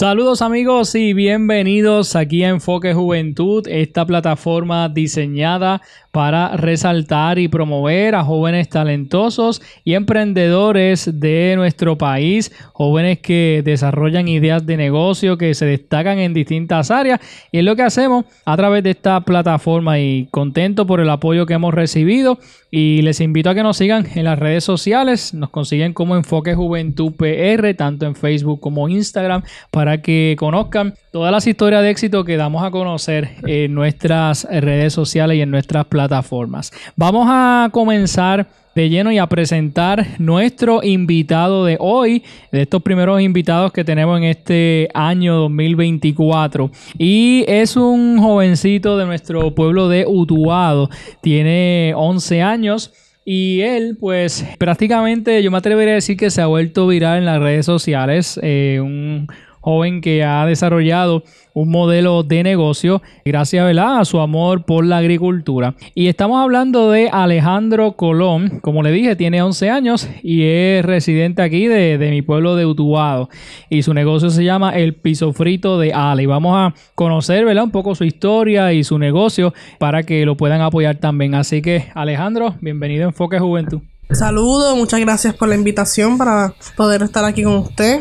Saludos amigos y bienvenidos aquí a Enfoque Juventud, esta plataforma diseñada para resaltar y promover a jóvenes talentosos y emprendedores de nuestro país, jóvenes que desarrollan ideas de negocio, que se destacan en distintas áreas y es lo que hacemos a través de esta plataforma y contento por el apoyo que hemos recibido y les invito a que nos sigan en las redes sociales, nos consiguen como Enfoque Juventud PR, tanto en Facebook como Instagram, para que conozcan todas las historias de éxito que damos a conocer en nuestras redes sociales y en nuestras plataformas. Vamos a comenzar de lleno y a presentar nuestro invitado de hoy, de estos primeros invitados que tenemos en este año 2024. Y es un jovencito de nuestro pueblo de Utuado, tiene 11 años. Y él, pues prácticamente yo me atrevería a decir que se ha vuelto viral en las redes sociales. Eh, un joven que ha desarrollado un modelo de negocio gracias a su amor por la agricultura. Y estamos hablando de Alejandro Colón, como le dije, tiene 11 años y es residente aquí de, mi pueblo de Utuado. Y su negocio se llama El Piso Frito de Ale. Vamos a conocer ¿verdad? un poco su historia y su negocio para que lo puedan apoyar también. Así que Alejandro, bienvenido a Enfoque Juventud. Saludos, muchas gracias por la invitación para poder estar aquí con usted.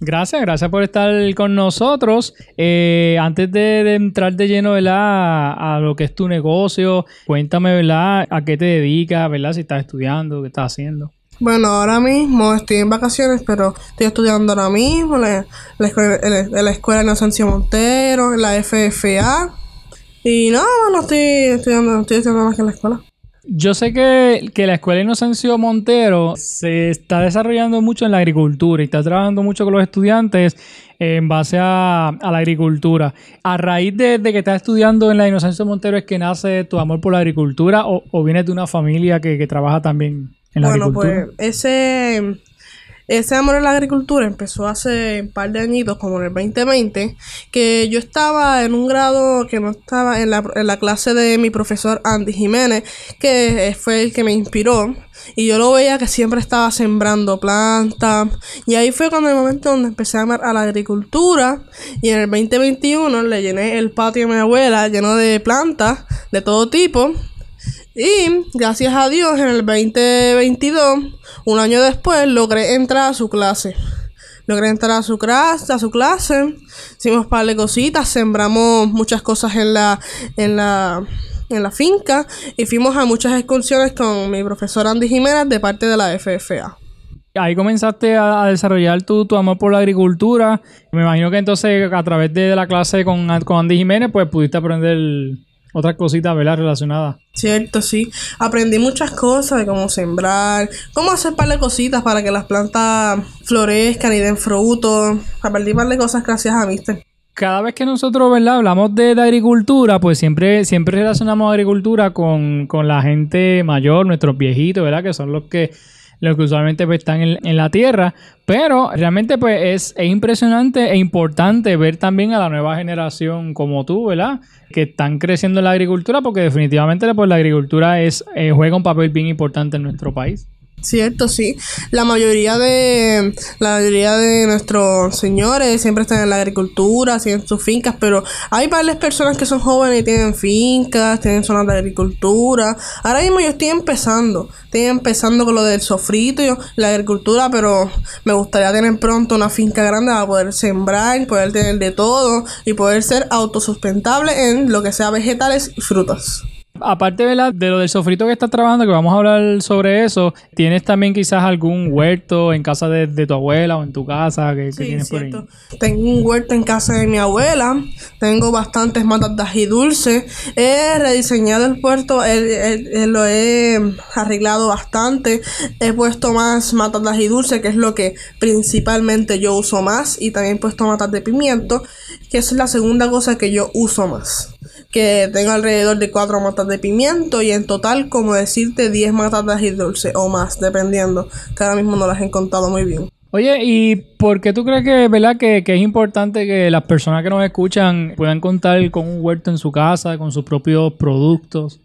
Gracias, gracias por estar con nosotros. Eh, antes de, entrar de lleno. A, lo que es tu negocio, cuéntame ¿verdad? a qué te dedicas, ¿verdad? si estás estudiando, qué estás haciendo. Bueno, ahora mismo estoy en vacaciones, pero estoy estudiando ahora mismo en la, escuela, en la Montero, en la FFA. Y no, bueno, estoy estudiando, estoy estudiando más que en la escuela. Yo sé que, la Escuela Inocencio Montero se está desarrollando mucho en la agricultura y está trabajando mucho con los estudiantes en base a, la agricultura. A raíz de, que estás estudiando en la Inocencio Montero es que nace tu amor por la agricultura o, o vienes de una familia que, que trabaja también en la agricultura. Bueno, pues ese ese amor a la agricultura empezó hace un par de añitos, como en el 2020, que yo estaba en un grado que no estaba en la, en la clase de mi profesor Andy Jiménez, que fue el que me inspiró. Y yo lo veía que siempre estaba sembrando plantas. Y ahí fue cuando el momento donde empecé a amar a la agricultura. Y en el 2021 le llené el patio a mi abuela lleno de plantas de todo tipo. Y gracias a Dios en el 2022, un año después, logré entrar a su clase. Logré entrar a su clase, a su clase. Hicimos un par de cositas, sembramos muchas cosas en la, en la, en la finca y fuimos a muchas excursiones con mi profesor Andy Jiménez de parte de la FFA. Ahí comenzaste a, desarrollar tu, tu, amor por la agricultura. Me imagino que entonces a través de la clase con, con Andy Jiménez, pues pudiste aprender otras cositas, ¿verdad? Relacionadas. Cierto, sí. Aprendí muchas cosas de cómo sembrar, cómo hacer par de cositas para que las plantas florezcan y den frutos. Aprendí par de cosas gracias a Mister. Cada vez que nosotros, ¿verdad? Hablamos de, agricultura, pues siempre, siempre relacionamos agricultura con, con la gente mayor, nuestros viejitos, ¿verdad? Que son los que los que usualmente pues, están en, la tierra. Pero realmente pues es, impresionante e importante ver también a la nueva generación como tú, ¿verdad? Que están creciendo en la agricultura porque definitivamente pues, la agricultura es, eh, juega un papel bien importante en nuestro país. Cierto, sí. La mayoría de la mayoría de nuestros señores siempre están en la agricultura, tienen sus fincas, pero hay varias personas que son jóvenes y tienen fincas, tienen zonas de agricultura. Ahora mismo yo estoy empezando, estoy empezando con lo del sofrito, y la agricultura, pero me gustaría tener pronto una finca grande para poder sembrar, poder tener de todo y poder ser autosustentable en lo que sea vegetales y frutas. Aparte ¿verdad? de lo del sofrito que estás trabajando, que vamos a hablar sobre eso, ¿tienes también quizás algún huerto en casa de, de tu abuela o en tu casa que, que Sí, tienes por ahí? cierto. Tengo un huerto en casa de mi abuela. Tengo bastantes matas de ají dulce. He rediseñado el puerto. he- he- he- lo he arreglado bastante. He puesto más matas de ají dulce, que es lo que principalmente yo uso más. Y también he puesto matas de pimiento, que es la segunda cosa que yo uso más. Que tengo alrededor de cuatro matas de pimiento y en total, como decirte, 10 matas de ají dulce o más, dependiendo. Que ahora mismo no las he contado muy bien. Oye, ¿y por qué tú crees que, verdad, que, que es importante que las personas que nos escuchan puedan contar con un huerto en su casa, con sus propios productos?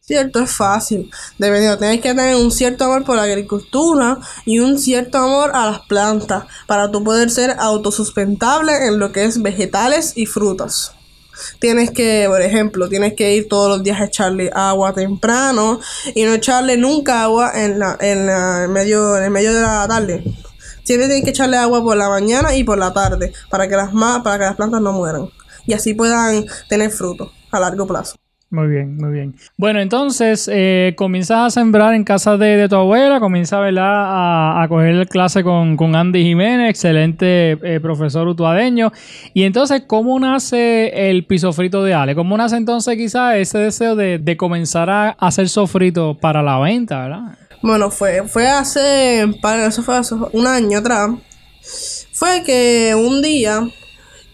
Cierto, es fácil. Dependiendo, tienes que tener un cierto amor por la agricultura y un cierto amor a las plantas para tú poder ser autosustentable en lo que es vegetales y frutas. Tienes que, por ejemplo, tienes que ir todos los días a echarle agua temprano y no echarle nunca agua en la, en la medio, en el medio de la tarde. Siempre tienes que echarle agua por la mañana y por la tarde para que las para que las plantas no mueran y así puedan tener fruto a largo plazo. Muy bien, muy bien. Bueno, entonces eh, comienzas a sembrar en casa de, de tu abuela, comienzas. A, a coger clase con, con Andy Jiménez, excelente eh, profesor utuadeño. Y entonces, ¿cómo nace el piso frito de Ale? ¿Cómo nace entonces quizás ese deseo de, de comenzar a hacer sofrito para la venta, verdad? Bueno, fue, fue hace, para eso fue hace un año atrás. Fue que un día,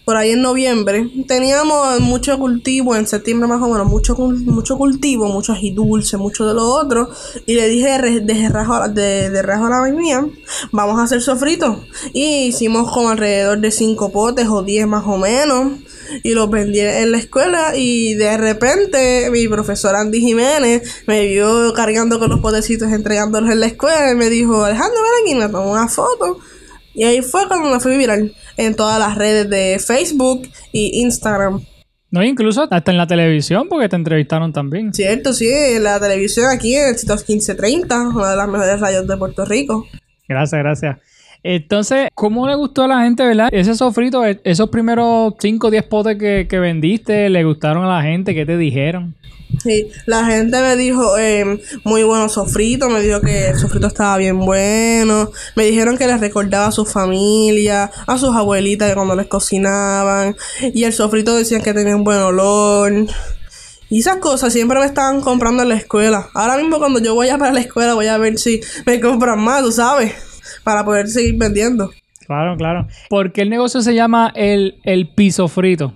por ahí en noviembre, teníamos mucho cultivo, en septiembre más o menos, mucho, mucho cultivo, mucho dulce, mucho de lo otro. Y le dije de, rajo de, de rajo a la mía, vamos a hacer sofrito. Y hicimos como alrededor de 5 potes o 10 más o menos. Y los vendí en la escuela y de repente mi profesor Andy Jiménez me vio cargando con los potecitos entregándolos en la escuela y me dijo, Alejandro, ven aquí, me tomó una foto. Y ahí fue cuando me fui viral en todas las redes de Facebook y Instagram. No, incluso hasta en la televisión, porque te entrevistaron también. Cierto, sí, en la televisión aquí en el sitio 1530, una de las mejores radios de Puerto Rico. Gracias, gracias. Entonces, ¿cómo le gustó a la gente, verdad? Ese sofrito, e- esos primeros 5 o 10 potes que, que vendiste, ¿le gustaron a la gente? ¿Qué te dijeron? Sí, la gente me dijo eh, muy bueno sofrito, me dijo que el sofrito estaba bien bueno, me dijeron que les recordaba a su familia, a sus abuelitas de cuando les cocinaban, y el sofrito decían que tenía un buen olor. Y esas cosas siempre me estaban comprando en la escuela. Ahora mismo cuando yo voy a para la escuela voy a ver si me compran más, tú sabes, para poder seguir vendiendo. Claro, claro. ¿Por qué el negocio se llama el, el piso frito?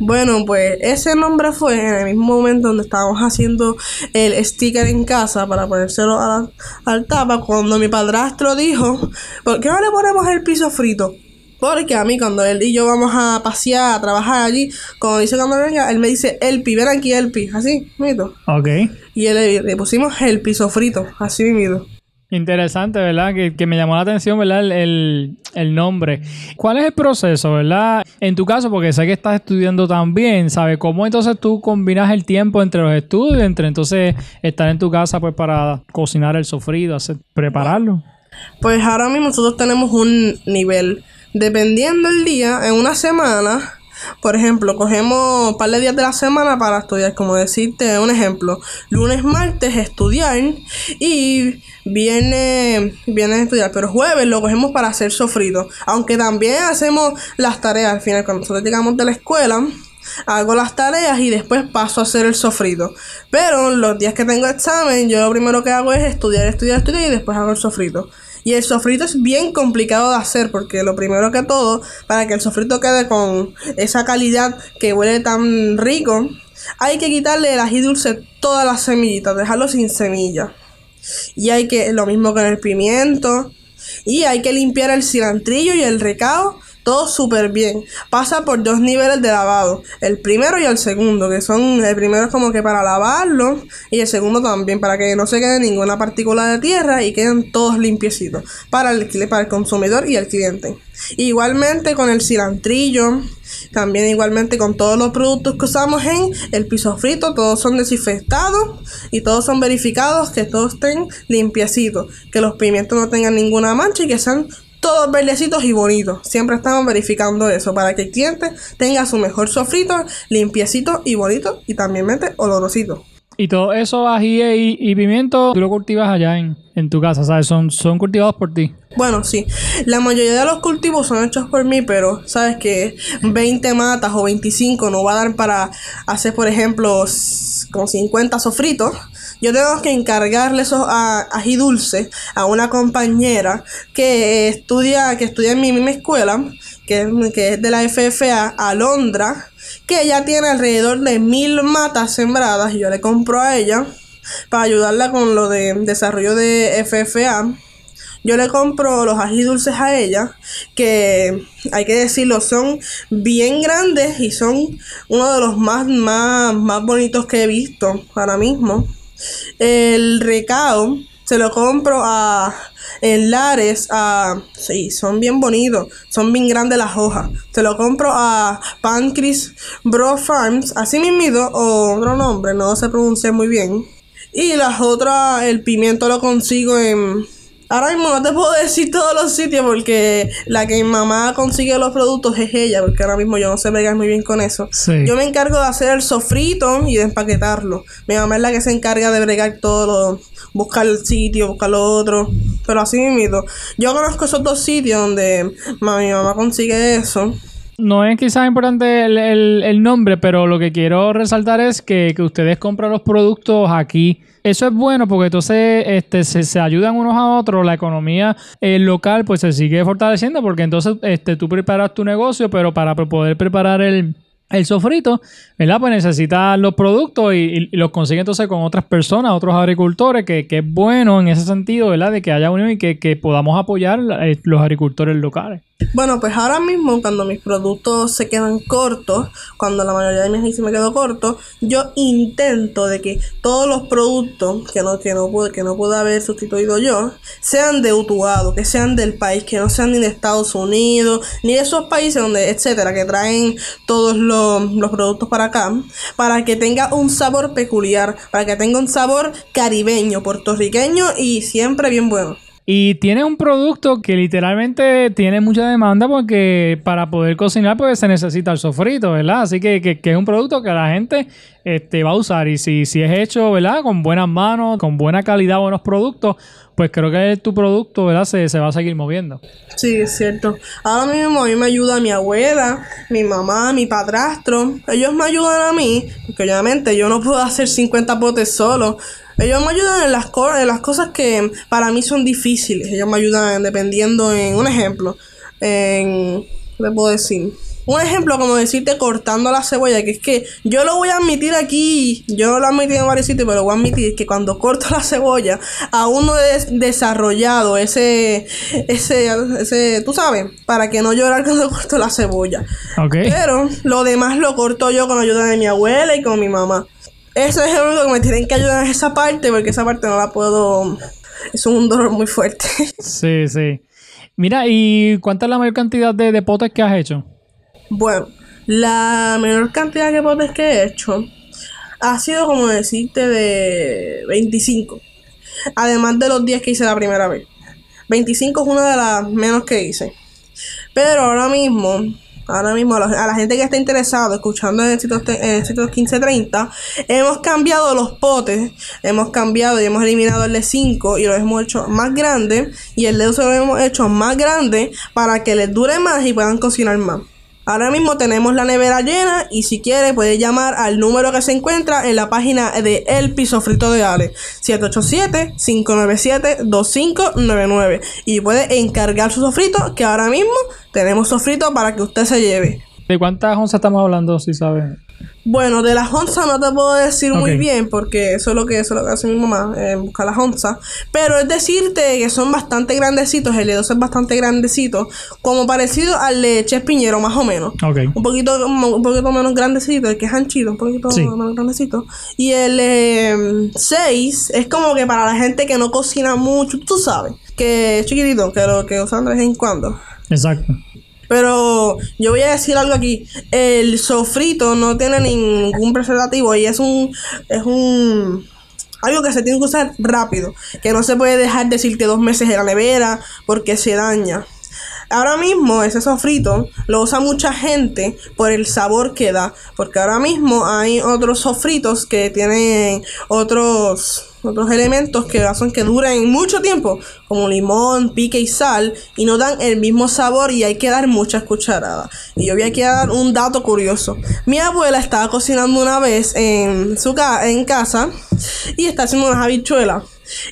Bueno, pues ese nombre fue en el mismo momento donde estábamos haciendo el sticker en casa para ponérselo a la- al tapa, cuando mi padrastro dijo, ¿por qué no le ponemos el piso frito? Porque a mí cuando él y yo vamos a pasear, a trabajar allí, cuando dice cuando venga, él me dice, Elpi, ven aquí Elpi, así, mito. Ok. Y él le, le pusimos el piso frito, así mito. Interesante, ¿verdad? Que, que me llamó la atención, ¿verdad? El, el- nombre. ¿Cuál es el proceso, verdad? En tu caso, porque sé que estás estudiando también, ¿sabes? ¿Cómo entonces tú combinas el tiempo entre los estudios, entre entonces estar en tu casa, pues, para cocinar el sofrito, hacer, prepararlo? Pues ahora mismo nosotros tenemos un nivel. Dependiendo el día, en una semana, por ejemplo, cogemos un par de días de la semana para estudiar, como decirte un ejemplo. Lunes, martes, estudiar y viernes, viernes estudiar, pero jueves lo cogemos para hacer sofrito. Aunque también hacemos las tareas al final, cuando nosotros llegamos de la escuela. Hago las tareas y después paso a hacer el sofrito. Pero los días que tengo examen, yo lo primero que hago es estudiar, estudiar, estudiar y después hago el sofrito. Y el sofrito es bien complicado de hacer porque lo primero que todo, para que el sofrito quede con esa calidad que huele tan rico, hay que quitarle el ají dulce todas las semillitas, dejarlo sin semilla. Y hay que, lo mismo con el pimiento. Y hay que limpiar el cilantrillo y el recao todo súper bien. Pasa por dos niveles de lavado. El primero y el segundo, que son, el primero es como que para lavarlo y el segundo también, para que no se quede ninguna partícula de tierra y queden todos limpiecitos para el, para el consumidor y el cliente. Igualmente con el cilantrillo, también igualmente con todos los productos que usamos en el piso frito, todos son desinfectados y todos son verificados que todos estén limpiecitos, que los pimientos no tengan ninguna mancha y que sean todos verdecitos y bonitos. Siempre estamos verificando eso para que el cliente tenga su mejor sofrito limpiecito y bonito y también mente olorosito. Y todo eso, ají y, y pimiento, tú lo cultivas allá en, en tu casa, ¿sabes? Son, son cultivados por ti. Bueno, sí. La mayoría de los cultivos son hechos por mí, pero sabes que 20 matas o 25 no va a dar para hacer, por ejemplo, como 50 sofritos. Yo tengo que encargarle esos ají dulce a una compañera que estudia, que estudia en mi misma escuela, que, es- que es de la FFA, Alondra, que ella tiene alrededor de mil matas sembradas y yo le compro a ella para ayudarla con lo de desarrollo de FFA. Yo le compro los ají dulces a ella, que hay que decirlo, son bien grandes y son uno de los más, más, más bonitos que he visto ahora mismo. El recao se lo compro a en Lares, a sí, son bien bonitos, son bien grandes las hojas. Se lo compro a Pancris Bro Farms, así mismo, o otro nombre, no se pronuncia muy bien. Y las otras, el pimiento lo consigo en. Ahora mismo no te puedo decir todos los sitios porque la que mi mamá consigue los productos es ella, porque ahora mismo yo no sé bregar muy bien con eso. Sí. Yo me encargo de hacer el sofrito y de empaquetarlo. Mi mamá es la que se encarga de bregar todo, lo, buscar el sitio, buscar lo otro. Pero así mismo. Yo conozco esos dos sitios donde ma- mi mamá consigue eso. No es quizás importante el, el- el nombre, pero lo que quiero resaltar es que, que ustedes compran los productos aquí. Eso es bueno porque entonces este, se, se ayudan unos a otros, la economía eh, local pues se sigue fortaleciendo porque entonces este, tú preparas tu negocio, pero para poder preparar el, el sofrito, ¿verdad? Pues necesitas los productos y, y- los consigues entonces con otras personas, otros agricultores, que, que es bueno en ese sentido, ¿verdad? De que haya unión y que, que podamos apoyar eh, los agricultores locales. Bueno, pues ahora mismo cuando mis productos se quedan cortos, cuando la mayoría de mis se me quedó corto, yo intento de que todos los productos que no, que no pude, que no pude haber sustituido yo, sean de Utuado, que sean del país, que no sean ni de Estados Unidos, ni de esos países donde, etcétera, que traen todos los, los productos para acá, para que tenga un sabor peculiar, para que tenga un sabor caribeño, puertorriqueño y siempre bien bueno. Y tiene un producto que literalmente tiene mucha demanda porque para poder cocinar pues se necesita el sofrito, ¿verdad? Así que, que- que es un producto que la gente este, va a usar y si, si es hecho, ¿verdad? Con buenas manos, con buena calidad, buenos productos, pues creo que tu producto, ¿verdad? Se, se va a seguir moviendo. Sí, es cierto. Ahora mismo a mí me ayuda mi abuela, mi mamá, mi padrastro. Ellos me ayudan a mí, porque obviamente yo no puedo hacer 50 potes solo. Ellos me ayudan en las, co- en las cosas que para mí son difíciles. Ellos me ayudan dependiendo en un ejemplo. En, ¿qué te puedo decir? Un ejemplo como decirte cortando la cebolla, que es que yo lo voy a admitir aquí, yo lo he admitido en varios sitios, pero voy a admitir que cuando corto la cebolla, aún no he desarrollado ese, ese, ese, tú sabes, para que no llorar cuando corto la cebolla. Pero lo demás lo corto yo con la ayuda de mi abuela y con mi mamá. Eso es el único que me tienen que ayudar en esa parte, porque esa parte no la puedo. Es un dolor muy fuerte. Sí, sí. Mira, ¿y cuánta es la mayor cantidad de, de potes que has hecho? Bueno, la menor cantidad de potes que he hecho ha sido como decirte de 25. Además de los 10 que hice la primera vez. 25 es una de las menos que hice. Pero ahora mismo, ahora mismo a la, gente que está interesada escuchando en Éxitos, te- en Éxitos 1530, hemos cambiado los potes, hemos cambiado y hemos eliminado el de 5 y lo hemos hecho más grande y el de 12 lo hemos hecho más grande para que les dure más y puedan cocinar más. Ahora mismo tenemos la nevera llena y si quiere puede llamar al número que se encuentra en la página de El Piso Frito de Ale 787-597-2599 y puede encargar su sofrito que ahora mismo tenemos sofrito para que usted se lleve. ¿De cuántas onzas estamos hablando, si sabes? Bueno, de las onzas no te puedo decir muy bien porque eso es lo que, eso es lo que hace mi mamá, eh, buscar las onzas. Pero es decirte que son bastante grandecitos, el de 12 es bastante grandecito, como parecido al de Ches Piñero más o menos. Ok. Un poquito, un poquito menos grandecito, el que es anchito, un poquito Sí. menos grandecito. Y el 6 es como que para la gente que no cocina mucho, tú sabes, que es chiquitito, que lo que usan de vez en cuando. Exacto. Pero yo voy a decir algo aquí. El sofrito no tiene ningún preservativo y es un es un algo que se tiene que usar rápido, que no se puede dejar decirte dos meses en la nevera porque se daña. Ahora mismo ese sofrito lo usa mucha gente por el sabor que da, porque ahora mismo hay otros sofritos que tienen otros otros elementos que hacen que duren mucho tiempo, como limón, pique y sal, y no dan el mismo sabor y hay que dar muchas cucharadas. Y yo voy a dar un dato curioso. Mi abuela estaba cocinando una vez en su en casa y está haciendo unas habichuelas.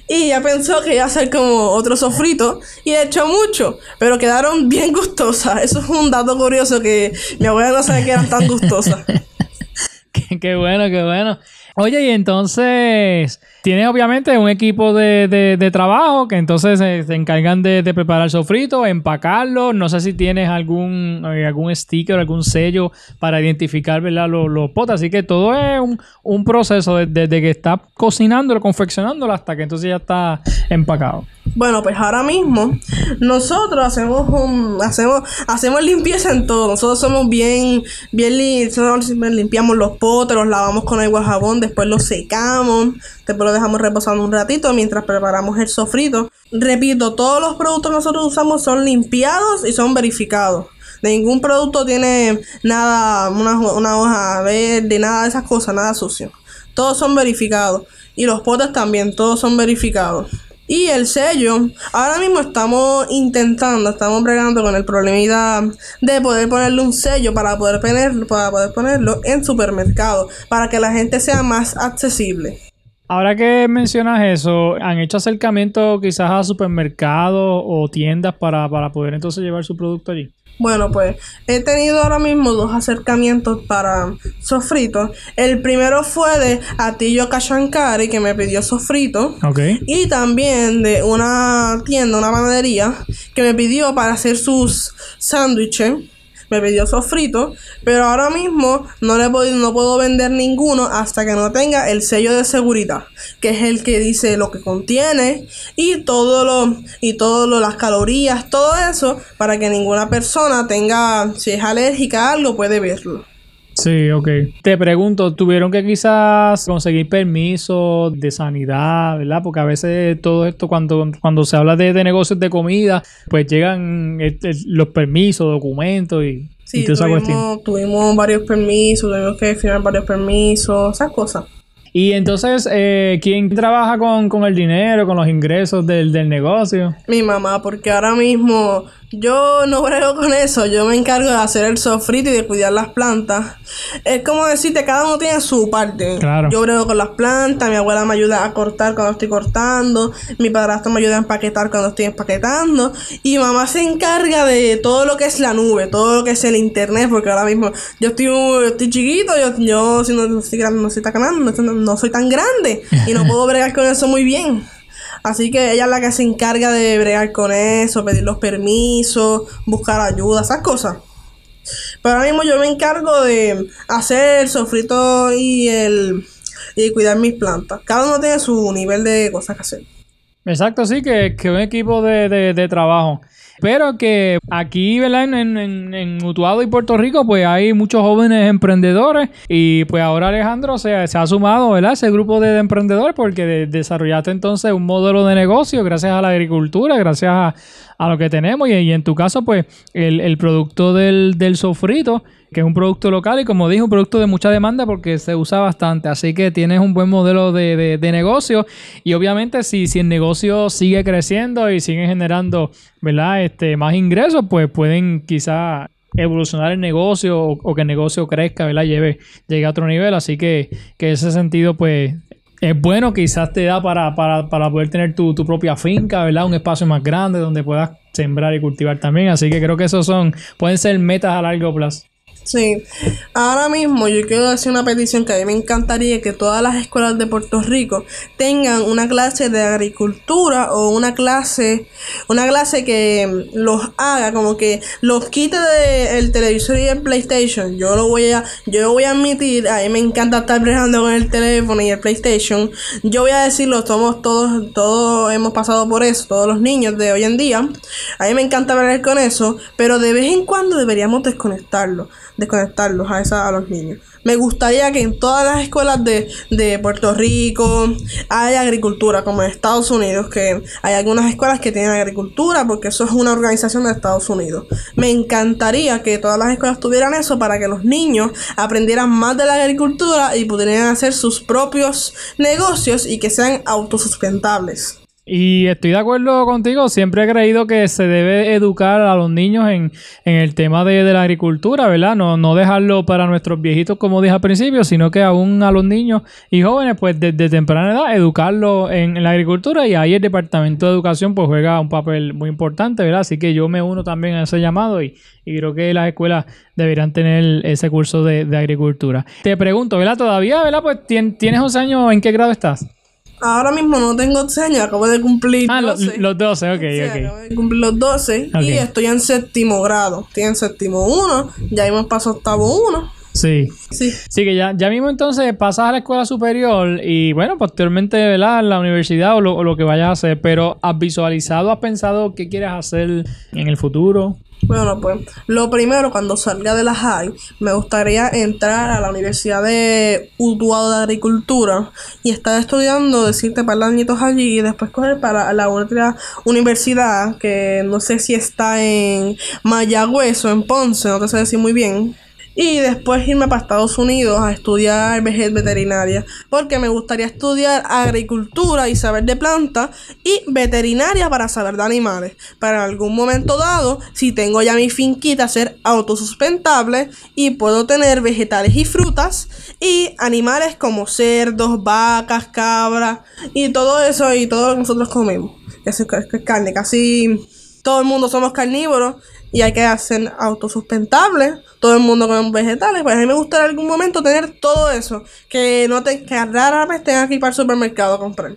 Y ella pensó que iba a hacer como otro sofrito y echó mucho, pero quedaron bien gustosas. Eso es un dato curioso que mi abuela no sabe que eran tan gustosas. qué bueno, qué bueno. Oye, y entonces tienes obviamente un equipo de, trabajo que entonces se, encargan de, preparar el sofrito, empacarlo. No sé si tienes algún, eh, algún sticker, algún sello para identificar ¿verdad? Los, los potes. Así que todo es un, proceso desde que está cocinándolo, confeccionándolo hasta que entonces ya está empacado. Bueno, pues ahora mismo nosotros hacemos un, hacemos, hacemos limpieza en todo. Nosotros somos bien, bien, limpiamos los potes, los lavamos con agua jabón, después los secamos, después los dejamos reposando un ratito mientras preparamos el sofrito. Repito, todos los productos que nosotros usamos son limpiados y son verificados. Ningún producto tiene nada, una hoja verde, nada de esas cosas, nada sucio. Todos son verificados. Y los potes también, todos son verificados. Y el sello, ahora mismo estamos intentando, estamos bregando con el problemita de poder ponerle un sello para poder, poner, para poder ponerlo en supermercado, para que la gente sea más accesible. Ahora que mencionas eso, ¿han hecho acercamiento quizás a supermercados o tiendas para, para poder entonces llevar su producto allí? Bueno, pues he tenido ahora mismo dos acercamientos para sofritos. El primero fue de Atillo Kashankari, que me pidió sofrito. Okay. Y también de una tienda, una panadería, que me pidió para hacer sus sándwiches me pidió sofrito, pero ahora mismo no le puedo, no puedo vender ninguno hasta que no tenga el sello de seguridad, que es el que dice lo que contiene y todo lo y todo las calorías, todo eso para que ninguna persona tenga si es alérgica a algo puede verlo. Sí, ok. Te pregunto, ¿tuvieron que quizás conseguir permiso de sanidad, verdad? Porque a veces todo esto, cuando, cuando se habla de, negocios de comida, pues llegan este, los permisos, documentos y, sí, tuvimos, tuvimos varios permisos, tuvimos que firmar varios permisos, esas cosas. Y entonces, eh, ¿quién trabaja con, con, el dinero, con los ingresos del, del negocio? Mi mamá, porque ahora mismo yo no brego con eso, yo me encargo de hacer el sofrito y de cuidar las plantas. Es como decirte, cada uno tiene su parte. Claro. Yo brego con las plantas, mi abuela me ayuda a cortar cuando estoy cortando, mi padrastro me ayuda a empaquetar cuando estoy empaquetando, y mamá se encarga de todo lo que es la nube, todo lo que es el internet, porque ahora mismo yo estoy, estoy chiquito, yo, yo si no, estoy grande, no tan grande, no soy tan grande, y no puedo bregar con eso muy bien. Así que ella es la que se encarga de bregar con eso, pedir los permisos, buscar ayuda, esas cosas. Pero ahora mismo yo me encargo de hacer el sofrito y el y cuidar mis plantas. Cada uno tiene su nivel de cosas que hacer. Exacto, sí, que, que un equipo de, de, trabajo. Pero que aquí, ¿verdad? En, en, en, Utuado y Puerto Rico, pues hay muchos jóvenes emprendedores. Y pues ahora Alejandro se, se ha sumado, ¿verdad? Ese grupo de, emprendedores porque desarrollaste entonces un modelo de negocio gracias a la agricultura, gracias a, a lo que tenemos. Y, en tu caso, pues el, el producto del, del sofrito que es un producto local y como dije, un producto de mucha demanda porque se usa bastante. Así que tienes un buen modelo de, de, negocio y obviamente si, si el negocio sigue creciendo y sigue generando ¿verdad? Este, más ingresos, pues pueden quizá evolucionar el negocio o, que el negocio crezca, ¿verdad? Lleve, llegue a otro nivel. Así que, que ese sentido, pues es bueno, quizás te da para, para, para poder tener tu, tu, propia finca, ¿verdad? Un espacio más grande donde puedas sembrar y cultivar también. Así que creo que esos son, pueden ser metas a largo plazo. Sí, ahora mismo yo quiero hacer una petición que a mí me encantaría que todas las escuelas de Puerto Rico tengan una clase de agricultura o una clase, una clase que los haga, como que los quite del televisor y el PlayStation. Yo lo voy a, yo voy a admitir, a mí me encanta estar brejando con el teléfono y el PlayStation. Yo voy a decirlo, somos todos, todos hemos pasado por eso, todos los niños de hoy en día. A mí me encanta bregar con eso, pero de vez en cuando deberíamos desconectarlo desconectarlos a, esa, a los niños. Me gustaría que en todas las escuelas de, de Puerto Rico haya agricultura, como en Estados Unidos, que hay algunas escuelas que tienen agricultura, porque eso es una organización de Estados Unidos. Me encantaría que todas las escuelas tuvieran eso para que los niños aprendieran más de la agricultura y pudieran hacer sus propios negocios y que sean autosustentables. Y estoy de acuerdo contigo, siempre he creído que se debe educar a los niños en, en el tema de, de, la agricultura, ¿verdad? No, no dejarlo para nuestros viejitos, como dije al principio, sino que aún a los niños y jóvenes, pues desde temprana edad, educarlos en, en, la agricultura y ahí el Departamento de Educación pues juega un papel muy importante, ¿verdad? Así que yo me uno también a ese llamado y, y creo que las escuelas deberían tener ese curso de, de agricultura. Te pregunto, ¿verdad? Todavía, ¿verdad? Pues tienes 11 años, ¿en qué grado estás? Ahora mismo no tengo 11 años, acabo de cumplir ah, 12. los 12, ok, Sí, ok. acabo de cumplir los 12 Ok. y estoy en séptimo grado. Estoy en séptimo 1, ya hemos pasado octavo 1. Sí. Sí. Sí, que ya, ya mismo entonces pasas a la escuela superior y bueno, posteriormente, ¿verdad? La universidad o lo, o lo que vayas a hacer, pero ¿has visualizado, has pensado qué quieres hacer en el futuro? Bueno, pues lo primero, cuando salga de la high, me gustaría entrar a la Universidad de Utuado de Agricultura y estar estudiando, decirte par de añitos allí y después coger para la otra universidad que no sé si está en Mayagüez o en Ponce, no te sé decir muy bien. Y después irme para Estados Unidos a estudiar vejez veterinaria. Porque me gustaría estudiar agricultura y saber de plantas. Y veterinaria para saber de animales. Para algún momento dado, si tengo ya mi finquita, ser autosustentable. Y puedo tener vegetales y frutas. Y animales como cerdos, vacas, cabras. Y todo eso y todo lo que nosotros comemos. Que es que es carne. Casi todo el mundo somos carnívoros y hay que hacer autosustentables. Todo el mundo come vegetales. Pues a mí me gustaría en algún momento tener todo eso. Que no te, que rara vez tenga que ir para el supermercado a comprar.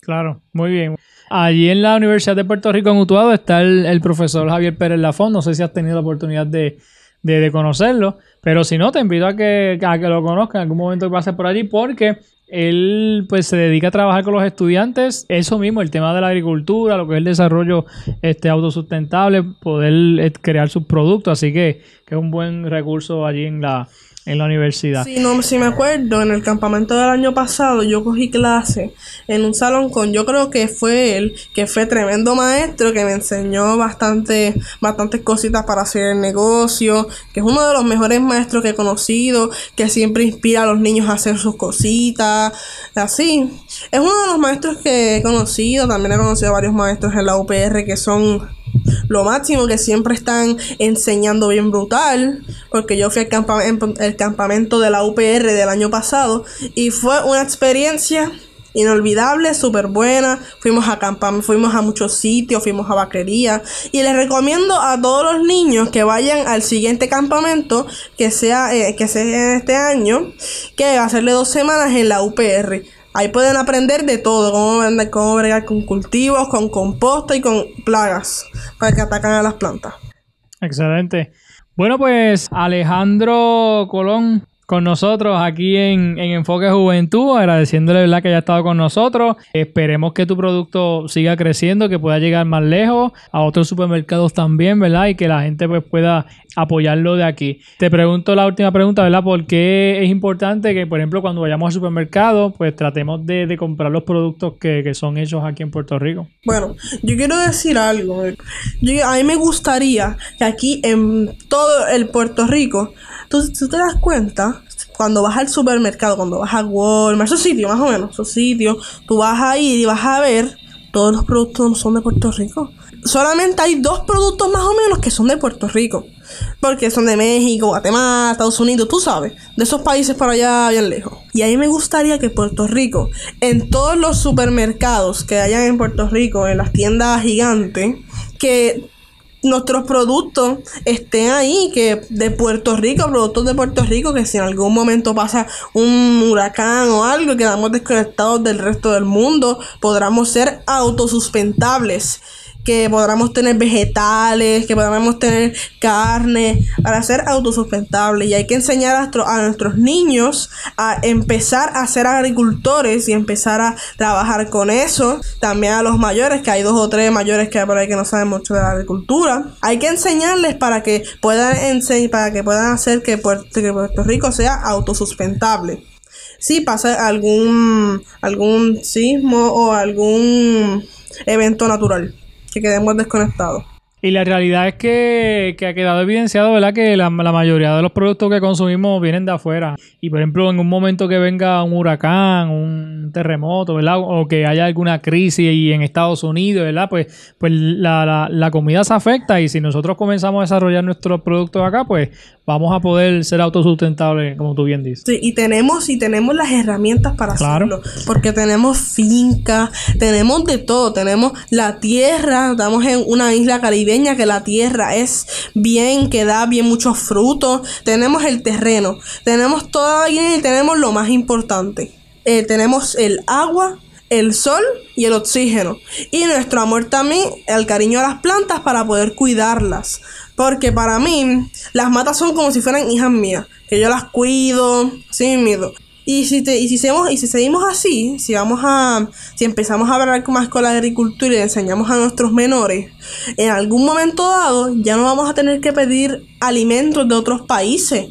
Claro, muy bien. Allí en la Universidad de Puerto Rico en Utuado está el, el profesor Javier Pérez Lafón. No sé si has tenido la oportunidad de, de, de conocerlo, pero si no, te invito a que, a que lo conozcas en algún momento que pases por allí porque él pues se dedica a trabajar con los estudiantes, eso mismo, el tema de la agricultura, lo que es el desarrollo este, autosustentable, poder eh, crear sus productos, así que, que es un buen recurso allí en la, en la universidad. Sí, no, si me acuerdo, en el campamento del año pasado yo cogí clase en un salón con, yo creo que fue él, que fue tremendo maestro, que me enseñó bastante, bastantes cositas para hacer el negocio, que es uno de los mejores maestros que he conocido, que siempre inspira a los niños a hacer sus cositas, así. Es uno de los maestros que he conocido, también he conocido a varios maestros en la UPR que son lo máximo que siempre están enseñando bien brutal porque yo fui al campamento, el campamento de la UPR del año pasado y fue una experiencia inolvidable, súper buena. Fuimos a campam fuimos a muchos sitios, fuimos a vaquería. Y les recomiendo a todos los niños que vayan al siguiente campamento, que sea, eh, que sea este año, que va dos semanas en la UPR. Ahí pueden aprender de todo, cómo, vender, cómo bregar con cultivos, con composta y con plagas para que atacan a las plantas. Excelente. Bueno, pues Alejandro Colón con nosotros aquí en, en, Enfoque Juventud, agradeciéndole ¿verdad? que haya estado con nosotros. Esperemos que tu producto siga creciendo, que pueda llegar más lejos, a otros supermercados también, ¿verdad? Y que la gente pues pueda apoyarlo de aquí. Te pregunto la última pregunta, ¿verdad? ¿Por qué es importante que, por ejemplo, cuando vayamos al supermercado, pues tratemos de, comprar los productos que, que, son hechos aquí en Puerto Rico? Bueno, yo quiero decir algo. Yo, a mí me gustaría que aquí en todo el Puerto Rico, tú, tú te das cuenta, cuando vas al supermercado, cuando vas a Walmart, esos sitios más o menos, esos sitios, tú vas a ir y vas a ver, todos los productos son de Puerto Rico. Solamente hay dos productos más o menos que son de Puerto Rico. Porque son de México, Guatemala, Estados Unidos, tú sabes, de esos países para allá bien lejos. Y a mí me gustaría que Puerto Rico, en todos los supermercados que hayan en Puerto Rico, en las tiendas gigantes, que nuestros productos estén ahí, que de Puerto Rico, productos de Puerto Rico, que si en algún momento pasa un huracán o algo y quedamos desconectados del resto del mundo, podamos ser autosustentables. Que podamos tener vegetales, que podamos tener carne, para ser autosustentables. Y hay que enseñar a, nuestro- a nuestros niños a empezar a ser agricultores y empezar a trabajar con eso. También a los mayores, que hay dos o tres mayores que hay por ahí que no saben mucho de la agricultura. Hay que enseñarles para que puedan ense- para que puedan hacer que Puerto, que Puerto Rico sea autosustentable. Si pasa algún algún sismo o algún evento natural que quedemos desconectados. Y la realidad es que, que ha quedado evidenciado, ¿verdad? Que la, la mayoría de los productos que consumimos vienen de afuera. Y por ejemplo, en un momento que venga un huracán, un terremoto, ¿verdad? O que haya alguna crisis y en Estados Unidos, ¿verdad? Pues, pues la, la, la comida se afecta y si nosotros comenzamos a desarrollar nuestros productos acá, pues vamos a poder ser autosustentables, como tú bien dices. Sí, y tenemos y tenemos las herramientas para Claro. hacerlo, porque tenemos finca, tenemos de todo, tenemos la tierra, estamos en una isla que la tierra es bien, que da bien muchos frutos, tenemos el terreno, tenemos toda y tenemos lo más importante, eh, tenemos el agua, el sol y el oxígeno. Y nuestro amor también, el cariño a las plantas para poder cuidarlas. Porque para mí, las matas son como si fueran hijas mías. Que yo las cuido, así mismo. Y si, te, y, si seguimos, y si seguimos así, si vamos a, si empezamos a hablar más con la agricultura y le enseñamos a nuestros menores, en algún momento dado ya no vamos a tener que pedir alimentos de otros países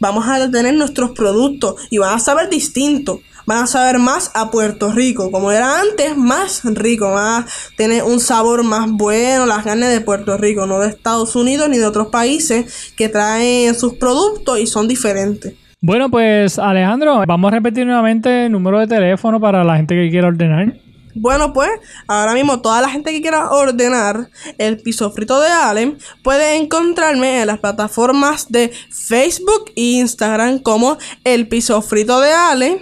vamos a tener nuestros productos y van a saber distinto. Van a saber más a Puerto Rico, como era antes, más rico, van a tener un sabor más bueno, las carnes de Puerto Rico, no de Estados Unidos ni de otros países que traen sus productos y son diferentes. Bueno, pues Alejandro, vamos a repetir nuevamente el número de teléfono para la gente que quiera ordenar. Bueno, pues ahora mismo toda la gente que quiera ordenar el piso frito de Allen puede encontrarme en las plataformas de Facebook e Instagram como el piso frito de Allen.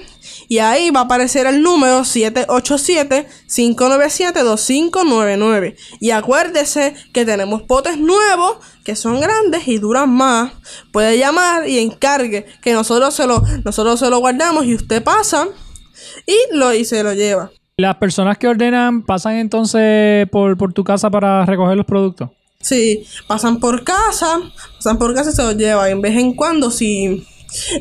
Y ahí va a aparecer el número 787-597-2599. Y acuérdese que tenemos potes nuevos que son grandes y duran más. Puede llamar y encargue que nosotros se lo, nosotros se lo guardamos y usted pasa y, lo, y se lo lleva. Las personas que ordenan pasan entonces por, por tu casa para recoger los productos. Sí, pasan por casa, pasan por casa y se los llevan. En vez en cuando, si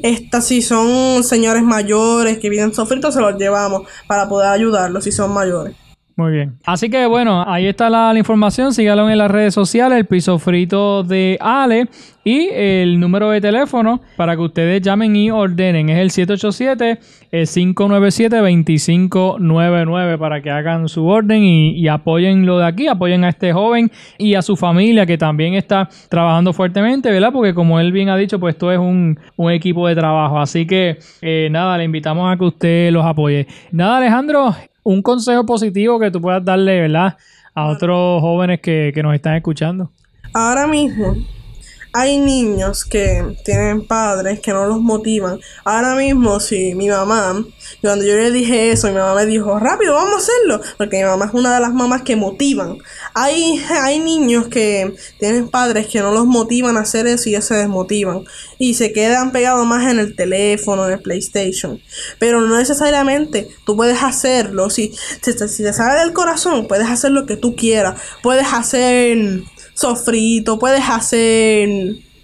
estas si son señores mayores que vienen sofritos, se los llevamos para poder ayudarlos si son mayores. Muy bien. Así que bueno, ahí está la, información. Sígalo en las redes sociales, el piso frito de Ale y el número de teléfono para que ustedes llamen y ordenen. Es el 787-597-2599 para que hagan su orden y, y apoyen lo de aquí, apoyen a este joven y a su familia que también está trabajando fuertemente, ¿verdad? Porque como él bien ha dicho, pues esto es un, un equipo de trabajo. Así que eh, nada, le invitamos a que usted los apoye. Nada, Alejandro, un consejo positivo que tú puedas darle, ¿verdad? A otros jóvenes que, que nos están escuchando. Ahora mismo hay niños que tienen padres que no los motivan. Ahora mismo, si mi mamá, cuando yo le dije eso, mi mamá me dijo, rápido, vamos a hacerlo. Porque mi mamá es una de las mamás que motivan. Hay, hay niños que tienen padres que no los motivan a hacer eso y ya se desmotivan. Y se quedan pegados más en el teléfono, en el PlayStation. Pero no necesariamente tú puedes hacerlo. Si, si, si te sale del corazón, puedes hacer lo que tú quieras. Puedes hacer sofrito, puedes hacer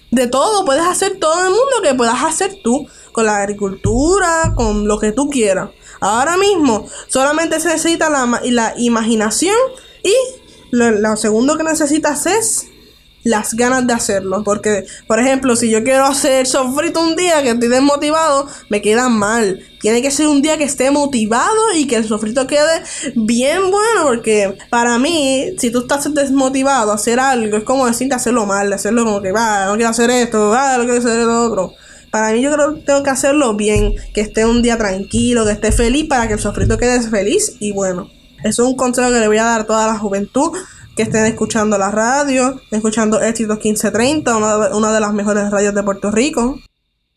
de todo, puedes hacer todo el mundo que puedas hacer tú, con la agricultura, con lo que tú quieras. Ahora mismo solamente se necesita la, la imaginación y lo segundo que necesitas es las ganas de hacerlo. Porque, por ejemplo, si yo quiero hacer sofrito un día que estoy desmotivado, me queda mal. Tiene que ser un día que esté motivado y que el sofrito quede bien bueno. Porque para mí, si tú estás desmotivado a hacer algo, es como decirte hacerlo mal, hacerlo como que, va, no quiero hacer esto, va, no quiero hacer lo otro. Para mí yo creo que tengo que hacerlo bien, que esté un día tranquilo, que esté feliz para que el sofrito quede feliz y bueno. Eso es un consejo que le voy a dar a toda la juventud estén escuchando la radio, escuchando Éxitos 1530, una de, una de las mejores radios de Puerto Rico.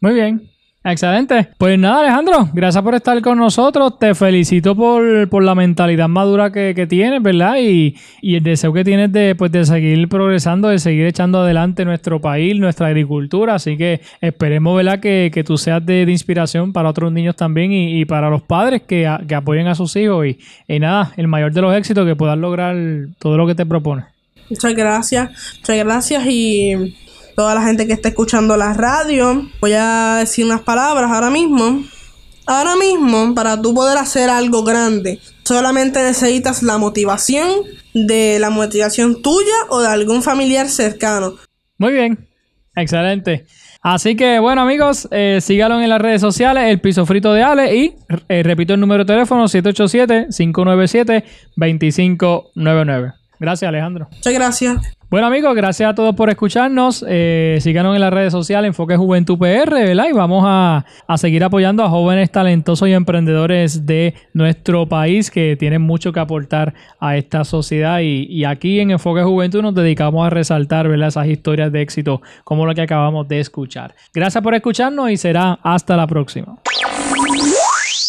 Muy bien. Excelente. Pues nada, Alejandro, gracias por estar con nosotros. Te felicito por, por la mentalidad madura que, que tienes, ¿verdad? Y, y, el deseo que tienes de, pues, de seguir progresando, de seguir echando adelante nuestro país, nuestra agricultura. Así que esperemos, ¿verdad? Que, que tú seas de, inspiración para otros niños también y, y para los padres que, que, apoyen a sus hijos. Y, y nada, el mayor de los éxitos que puedas lograr todo lo que te propones. Muchas gracias, muchas gracias y toda la gente que está escuchando la radio. Voy a decir unas palabras ahora mismo. Ahora mismo, para tú poder hacer algo grande, solamente necesitas la motivación de la motivación tuya o de algún familiar cercano. Muy bien, excelente. Así que bueno amigos, eh, síganlo en las redes sociales, el piso frito de Ale y eh, repito el número de teléfono 787-597-2599. Gracias Alejandro. Muchas gracias. Bueno amigos, gracias a todos por escucharnos. Eh, síganos en las redes sociales, Enfoque Juventud PR, ¿verdad? Y vamos a, a, seguir apoyando a jóvenes talentosos y emprendedores de nuestro país que tienen mucho que aportar a esta sociedad. Y, y aquí en Enfoque Juventud nos dedicamos a resaltar, ¿verdad? Esas historias de éxito como la que acabamos de escuchar. Gracias por escucharnos y será hasta la próxima.